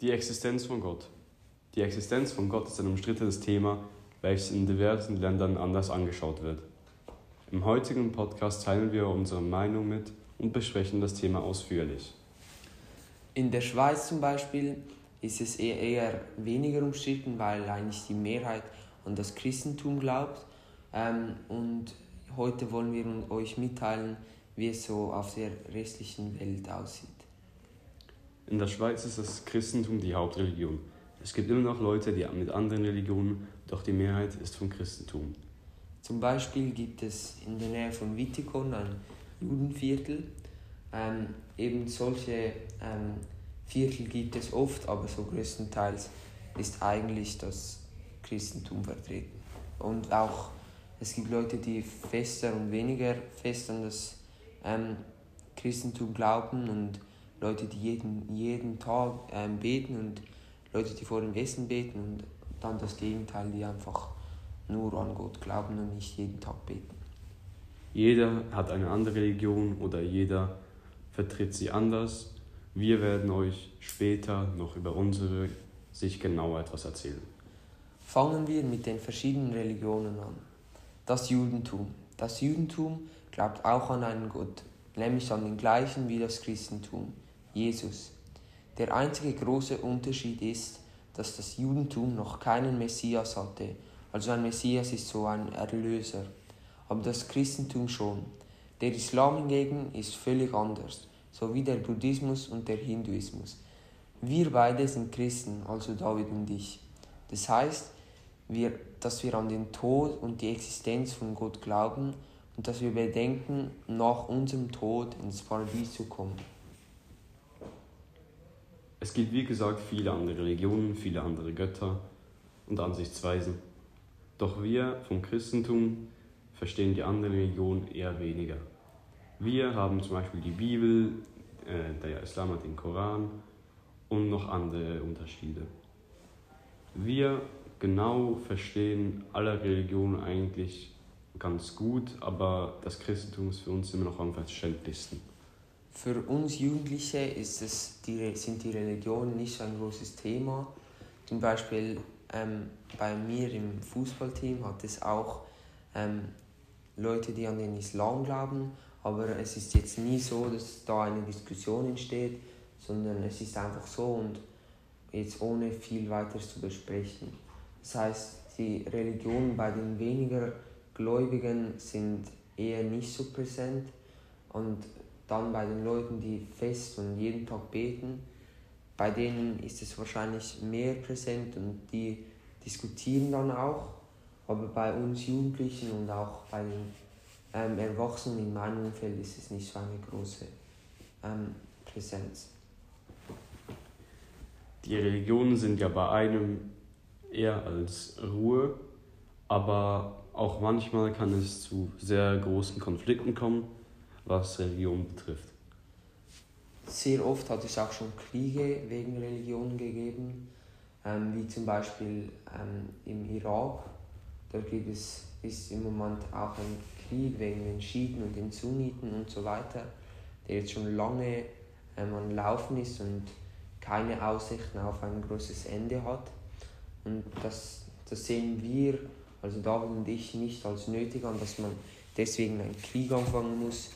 Die Existenz von Gott. Die Existenz von Gott ist ein umstrittenes Thema, welches in diversen Ländern anders angeschaut wird. Im heutigen Podcast teilen wir unsere Meinung mit und besprechen das Thema ausführlich. In der Schweiz zum Beispiel ist es eher, weniger umstritten, weil eigentlich die Mehrheit an das Christentum glaubt. Ähm, und heute wollen wir euch mitteilen, wie es so auf der restlichen Welt aussieht. In der Schweiz ist das Christentum die Hauptreligion. Es gibt immer noch Leute, die mit anderen Religionen, doch die Mehrheit ist vom Christentum. Zum Beispiel gibt es in der Nähe von Wittikon ein Judenviertel. Ähm, eben solche ähm, Viertel gibt es oft, aber so größtenteils ist eigentlich das Christentum vertreten. Und auch es gibt Leute, die fester und weniger fest an das ähm, Christentum glauben und Leute, die jeden, jeden Tag ähm, beten und Leute, die vor dem Essen beten und dann das Gegenteil, die einfach nur an Gott glauben und nicht jeden Tag beten. Jeder hat eine andere Religion oder jeder vertritt sie anders. Wir werden euch später noch über unsere Sicht genauer etwas erzählen. Fangen wir mit den verschiedenen Religionen an. Das Judentum. Das Judentum glaubt auch an einen Gott, nämlich an den gleichen wie das Christentum. Jesus. Der einzige große Unterschied ist, dass das Judentum noch keinen Messias hatte. Also ein Messias ist so ein Erlöser. Aber das Christentum schon. Der Islam hingegen ist völlig anders, so wie der Buddhismus und der Hinduismus. Wir beide sind Christen, also David und ich. Das heißt, wir, dass wir an den Tod und die Existenz von Gott glauben und dass wir bedenken, nach unserem Tod ins Paradies zu kommen. Es gibt wie gesagt viele andere Religionen, viele andere Götter und Ansichtsweisen. Doch wir vom Christentum verstehen die anderen Religionen eher weniger. Wir haben zum Beispiel die Bibel, äh, der Islam hat den Koran und noch andere Unterschiede. Wir genau verstehen alle Religionen eigentlich ganz gut, aber das Christentum ist für uns immer noch am verständlichsten. Für uns Jugendliche ist es, die, sind die Religionen nicht so ein großes Thema. Zum Beispiel ähm, bei mir im Fußballteam hat es auch ähm, Leute, die an den Islam glauben, aber es ist jetzt nie so, dass da eine Diskussion entsteht, sondern es ist einfach so und jetzt ohne viel weiteres zu besprechen. Das heißt, die Religionen bei den weniger Gläubigen sind eher nicht so präsent und dann bei den Leuten, die fest und jeden Tag beten, bei denen ist es wahrscheinlich mehr präsent und die diskutieren dann auch. Aber bei uns Jugendlichen und auch bei den ähm, Erwachsenen in meinem Umfeld ist es nicht so eine große ähm, Präsenz. Die Religionen sind ja bei einem eher als Ruhe, aber auch manchmal kann es zu sehr großen Konflikten kommen was Religion betrifft. Sehr oft hat es auch schon Kriege wegen Religion gegeben, ähm, wie zum Beispiel ähm, im Irak. Da gibt es ist im Moment auch ein Krieg wegen den Schiiten und den Sunniten und so weiter, der jetzt schon lange ähm, am Laufen ist und keine Aussichten auf ein großes Ende hat. Und das, das sehen wir, also David und ich, nicht als nötig an, dass man deswegen einen Krieg anfangen muss,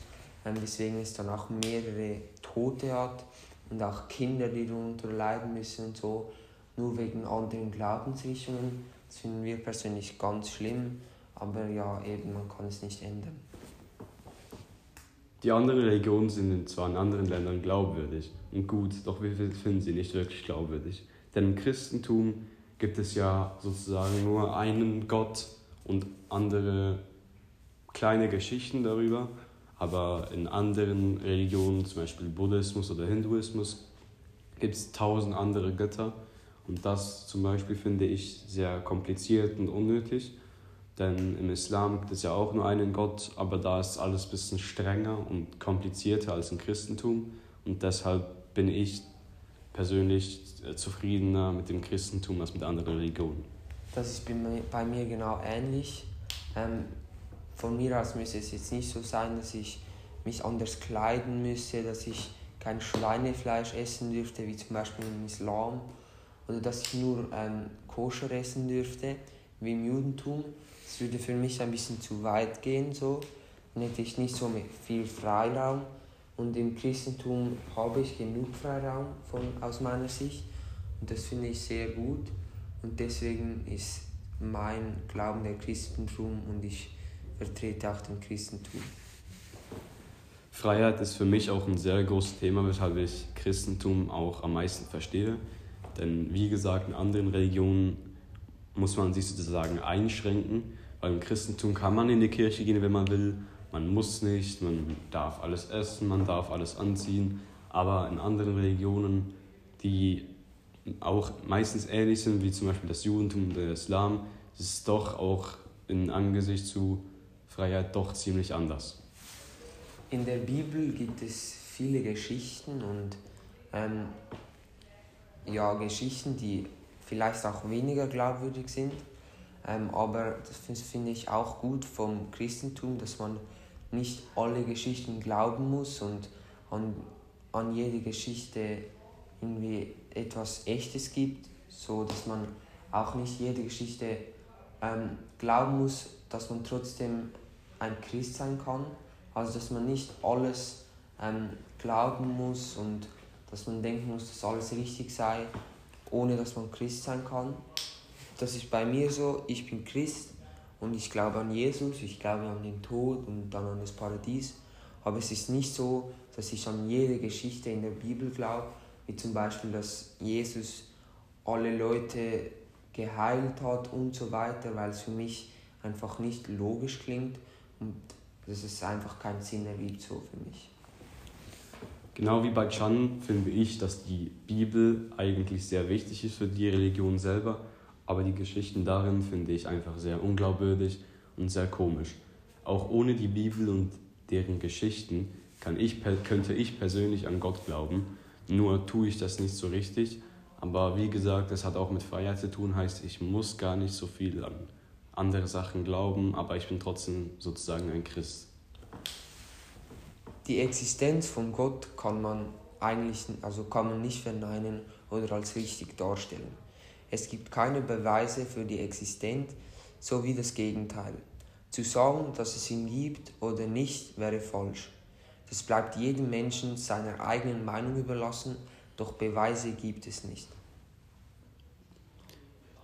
weswegen es dann auch mehrere Tote hat und auch Kinder, die darunter leiden müssen und so, nur wegen anderen Glaubensrichtungen. Das finden wir persönlich ganz schlimm, aber ja, eben, man kann es nicht ändern. Die anderen Religionen sind zwar in anderen Ländern glaubwürdig und gut, doch wir finden sie nicht wirklich glaubwürdig. Denn im Christentum gibt es ja sozusagen nur einen Gott und andere kleine Geschichten darüber. Aber in anderen Religionen, zum Beispiel Buddhismus oder Hinduismus, gibt es tausend andere Götter. Und das zum Beispiel finde ich sehr kompliziert und unnötig. Denn im Islam gibt es ja auch nur einen Gott, aber da ist alles ein bisschen strenger und komplizierter als im Christentum. Und deshalb bin ich persönlich zufriedener mit dem Christentum als mit anderen Religionen. Das ist bei mir genau ähnlich. Ähm, von mir aus müsste es jetzt nicht so sein, dass ich mich anders kleiden müsse, dass ich kein Schweinefleisch essen dürfte, wie zum Beispiel im Islam, oder dass ich nur ähm, koscher essen dürfte, wie im Judentum. Das würde für mich ein bisschen zu weit gehen, so. Dann hätte ich nicht so viel Freiraum. Und im Christentum habe ich genug Freiraum von, aus meiner Sicht. Und das finde ich sehr gut. Und deswegen ist mein Glauben der Christentum und ich vertrete auch den Christentum. Freiheit ist für mich auch ein sehr großes Thema, weshalb ich Christentum auch am meisten verstehe. Denn wie gesagt, in anderen Religionen muss man sich sozusagen einschränken, weil im Christentum kann man in die Kirche gehen, wenn man will. Man muss nicht, man darf alles essen, man darf alles anziehen. Aber in anderen Religionen, die auch meistens ähnlich sind, wie zum Beispiel das Judentum und der Islam, ist es doch auch in Angesicht zu Freiheit doch ziemlich anders. In der Bibel gibt es viele Geschichten und ähm, ja, Geschichten, die vielleicht auch weniger glaubwürdig sind. Ähm, aber das finde ich auch gut vom Christentum, dass man nicht alle Geschichten glauben muss und an, an jede Geschichte irgendwie etwas Echtes gibt, so dass man auch nicht jede Geschichte ähm, glauben muss, dass man trotzdem ein Christ sein kann. Also dass man nicht alles ähm, glauben muss und dass man denken muss, dass alles richtig sei, ohne dass man Christ sein kann. Das ist bei mir so, ich bin Christ und ich glaube an Jesus, ich glaube an den Tod und dann an das Paradies. Aber es ist nicht so, dass ich an jede Geschichte in der Bibel glaube, wie zum Beispiel, dass Jesus alle Leute geheilt hat und so weiter, weil es für mich einfach nicht logisch klingt und dass es einfach keinen Sinn ergibt so für mich. Genau wie bei Chan finde ich, dass die Bibel eigentlich sehr wichtig ist für die Religion selber, aber die Geschichten darin finde ich einfach sehr unglaubwürdig und sehr komisch. Auch ohne die Bibel und deren Geschichten kann ich, könnte ich persönlich an Gott glauben, nur tue ich das nicht so richtig. Aber wie gesagt, das hat auch mit Freiheit zu tun, heißt, ich muss gar nicht so viel an andere Sachen glauben, aber ich bin trotzdem sozusagen ein Christ. Die Existenz von Gott kann man eigentlich also kann man nicht verneinen oder als richtig darstellen. Es gibt keine Beweise für die Existenz sowie das Gegenteil. Zu sagen, dass es ihn gibt oder nicht, wäre falsch. Das bleibt jedem Menschen seiner eigenen Meinung überlassen, doch Beweise gibt es nicht.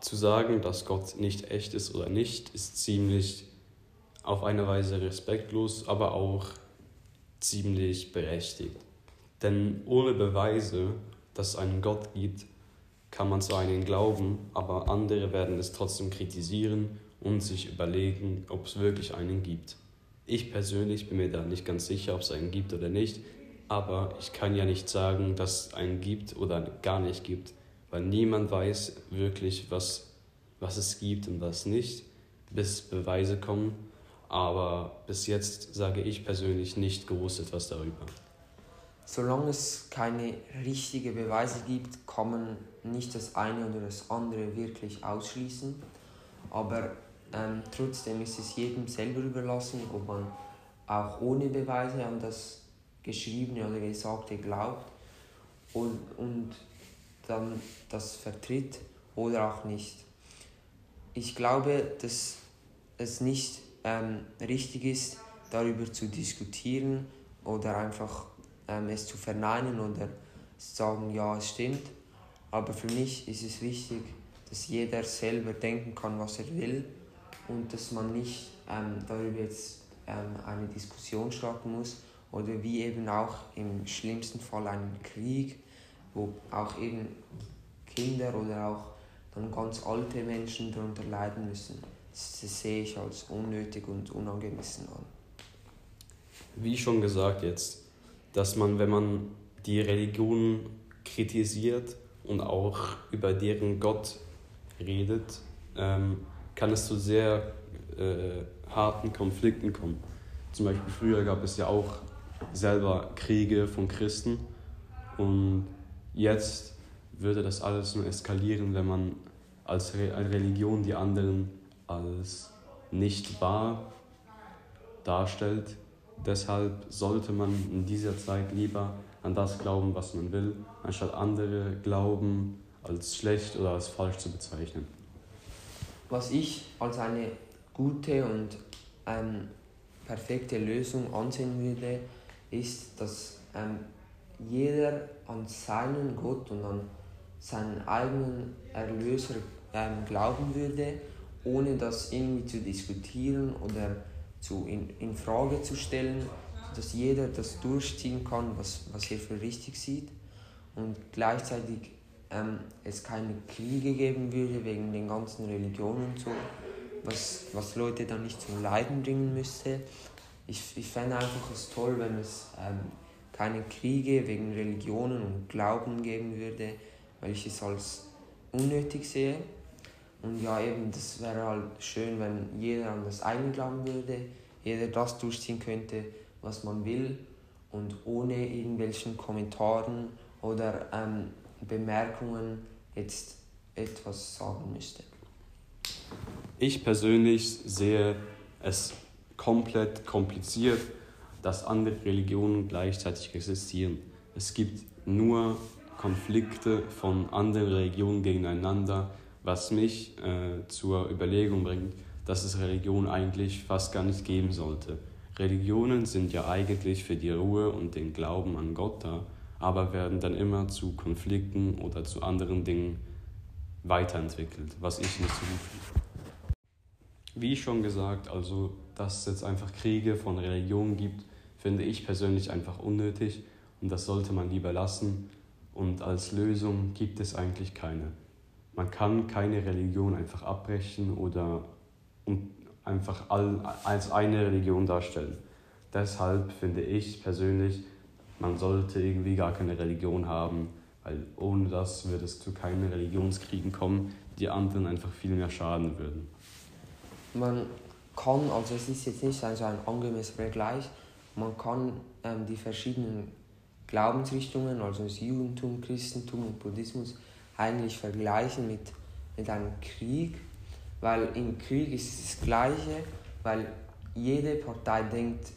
Zu sagen, dass Gott nicht echt ist oder nicht, ist ziemlich auf eine Weise respektlos, aber auch ziemlich berechtigt. Denn ohne Beweise, dass es einen Gott gibt, kann man zwar an ihn glauben, aber andere werden es trotzdem kritisieren und sich überlegen, ob es wirklich einen gibt. Ich persönlich bin mir da nicht ganz sicher, ob es einen gibt oder nicht, aber ich kann ja nicht sagen, dass es einen gibt oder gar nicht gibt, weil niemand weiß wirklich, was, was es gibt und was nicht, bis Beweise kommen. Aber bis jetzt sage ich persönlich nicht groß etwas darüber. Solange es keine richtigen Beweise gibt, kann man nicht das eine oder das andere wirklich ausschließen. Aber ähm, trotzdem ist es jedem selber überlassen, ob man auch ohne Beweise an das Geschriebene oder Gesagte glaubt und, und dann das vertritt oder auch nicht. Ich glaube, dass es nicht ähm, richtig ist, darüber zu diskutieren oder einfach ähm, es zu verneinen oder zu sagen, ja, es stimmt. Aber für mich ist es wichtig, dass jeder selber denken kann, was er will und dass man nicht ähm, darüber jetzt ähm, eine Diskussion starten muss oder wie eben auch im schlimmsten Fall einen Krieg, wo auch eben Kinder oder auch dann ganz alte Menschen darunter leiden müssen. Das, das sehe ich als unnötig und unangemessen an. Wie schon gesagt jetzt, dass man, wenn man die Religion kritisiert und auch über deren Gott redet, ähm, kann es zu sehr äh, harten Konflikten kommen. Zum Beispiel früher gab es ja auch selber Kriege von Christen und jetzt würde das alles nur eskalieren, wenn man als Re Religion die anderen als nicht wahr darstellt. Deshalb sollte man in dieser Zeit lieber an das glauben, was man will, anstatt andere Glauben als schlecht oder als falsch zu bezeichnen. Was ich als eine gute und ähm, perfekte Lösung ansehen würde, ist, dass ähm, jeder an seinen Gott und an seinen eigenen Erlöser ähm, glauben würde, ohne das irgendwie zu diskutieren oder zu in, in Frage zu stellen, dass jeder das durchziehen kann, was, was er für richtig sieht und gleichzeitig ähm, es keine Kriege geben würde wegen den ganzen Religionen und so, was, was Leute dann nicht zum Leiden bringen müsste. Ich, ich fände einfach es toll, wenn es ähm, keine Kriege wegen Religionen und Glauben geben würde, weil ich es als unnötig sehe. Und ja, eben, das wäre halt schön, wenn jeder an das eigene glauben würde, jeder das durchziehen könnte, was man will und ohne irgendwelchen Kommentaren oder ähm, Bemerkungen jetzt etwas sagen müsste. Ich persönlich sehe es komplett kompliziert, dass andere Religionen gleichzeitig existieren. Es gibt nur Konflikte von anderen Religionen gegeneinander, was mich äh, zur Überlegung bringt, dass es Religion eigentlich fast gar nicht geben sollte. Religionen sind ja eigentlich für die Ruhe und den Glauben an Gott da, aber werden dann immer zu Konflikten oder zu anderen Dingen weiterentwickelt, was ich nicht so gut finde. Wie schon gesagt, also dass es jetzt einfach Kriege von Religionen gibt, finde ich persönlich einfach unnötig und das sollte man lieber lassen. Und als Lösung gibt es eigentlich keine. Man kann keine Religion einfach abbrechen oder einfach als eine Religion darstellen. Deshalb finde ich persönlich, man sollte irgendwie gar keine Religion haben, weil ohne das würde es zu keinen Religionskriegen kommen, die anderen einfach viel mehr schaden würden. Man kann, also es ist jetzt nicht also ein angemessener Vergleich, man kann ähm, die verschiedenen Glaubensrichtungen, also das Judentum, Christentum und Buddhismus, eigentlich vergleichen mit, mit einem Krieg, weil im Krieg ist es das Gleiche, weil jede Partei denkt,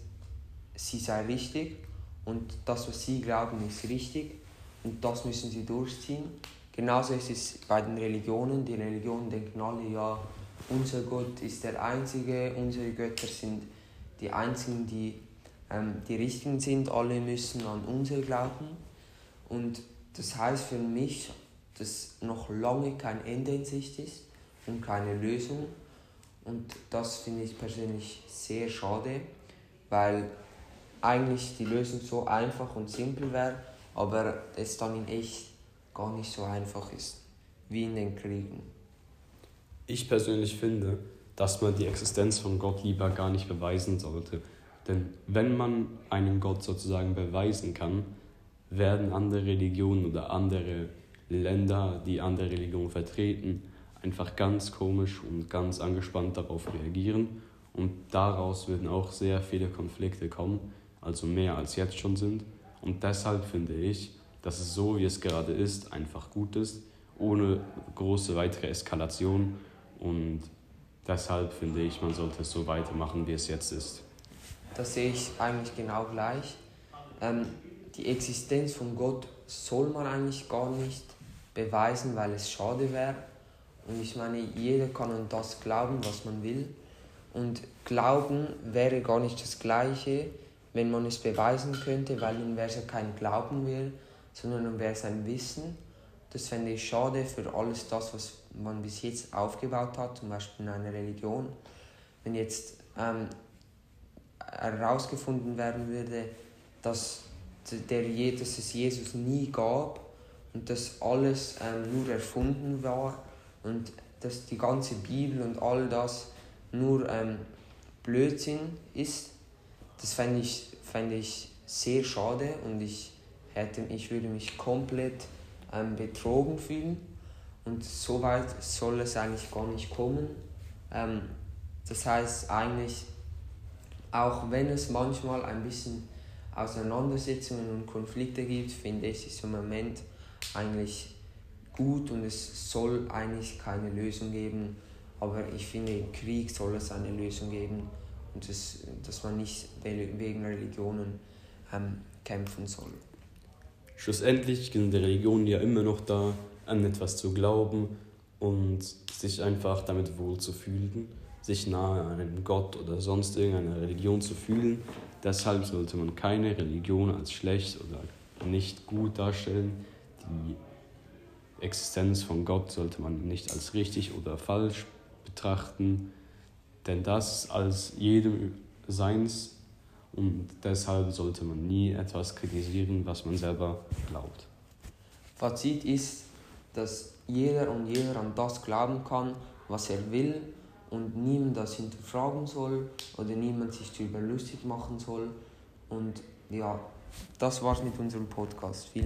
sie sei richtig und das, was sie glauben, ist richtig und das müssen sie durchziehen. Genauso ist es bei den Religionen. Die Religionen denken alle, ja, unser Gott ist der Einzige, unsere Götter sind die Einzigen, die ähm, die Richtigen sind, alle müssen an unser glauben. Und das heißt für mich, dass noch lange kein Ende in Sicht ist und keine Lösung. Und das finde ich persönlich sehr schade, weil eigentlich die Lösung so einfach und simpel wäre, aber es dann in echt gar nicht so einfach ist, wie in den Kriegen. Ich persönlich finde, dass man die Existenz von Gott lieber gar nicht beweisen sollte. Denn wenn man einen Gott sozusagen beweisen kann, werden andere Religionen oder andere Länder, die andere Religionen vertreten, einfach ganz komisch und ganz angespannt darauf reagieren. Und daraus würden auch sehr viele Konflikte kommen, also mehr als jetzt schon sind. Und deshalb finde ich, dass es so, wie es gerade ist, einfach gut ist, ohne große weitere Eskalation. Und deshalb finde ich, man sollte es so weitermachen, wie es jetzt ist. Das sehe ich eigentlich genau gleich. Ähm, die Existenz von Gott soll man eigentlich gar nicht beweisen, weil es schade wäre. Und ich meine, jeder kann an das glauben, was man will. Und Glauben wäre gar nicht das Gleiche, wenn man es beweisen könnte, weil dann wäre es ja kein Glauben mehr, sondern dann wäre es ein Wissen. Das fände ich schade für alles das, was man bis jetzt aufgebaut hat, zum Beispiel in einer Religion. Wenn jetzt ähm, herausgefunden werden würde, dass, der, dass es Jesus nie gab und dass alles ähm, nur erfunden war und dass die ganze Bibel und all das nur ähm, Blödsinn ist, das fände ich, fänd ich sehr schade und ich, hätte, ich würde mich komplett ähm, betrogen fühlen. Und so weit soll es eigentlich gar nicht kommen. Ähm, das heißt eigentlich, auch wenn es manchmal ein bisschen Auseinandersetzungen und Konflikte gibt, finde ich es im Moment eigentlich gut und es soll eigentlich keine Lösung geben. Aber ich finde, im Krieg soll es eine Lösung geben und das, dass man nicht wegen Religionen ähm, kämpfen soll. schlussendlich sind die Religionen ja immer noch da, an etwas zu glauben und sich einfach damit wohlzufühlen, sich nahe an einem Gott oder sonst irgendeiner Religion zu fühlen. Deshalb sollte man keine Religion als schlecht oder nicht gut darstellen. Die Existenz von Gott sollte man nicht als richtig oder falsch betrachten, denn das als jedem Seins und deshalb sollte man nie etwas kritisieren, was man selber glaubt. Fazit ist, dass jeder und jeder an das glauben kann, was er will und niemand das hinterfragen soll oder niemand sich darüber lustig machen soll. Und ja, das war's mit unserem Podcast. Vielen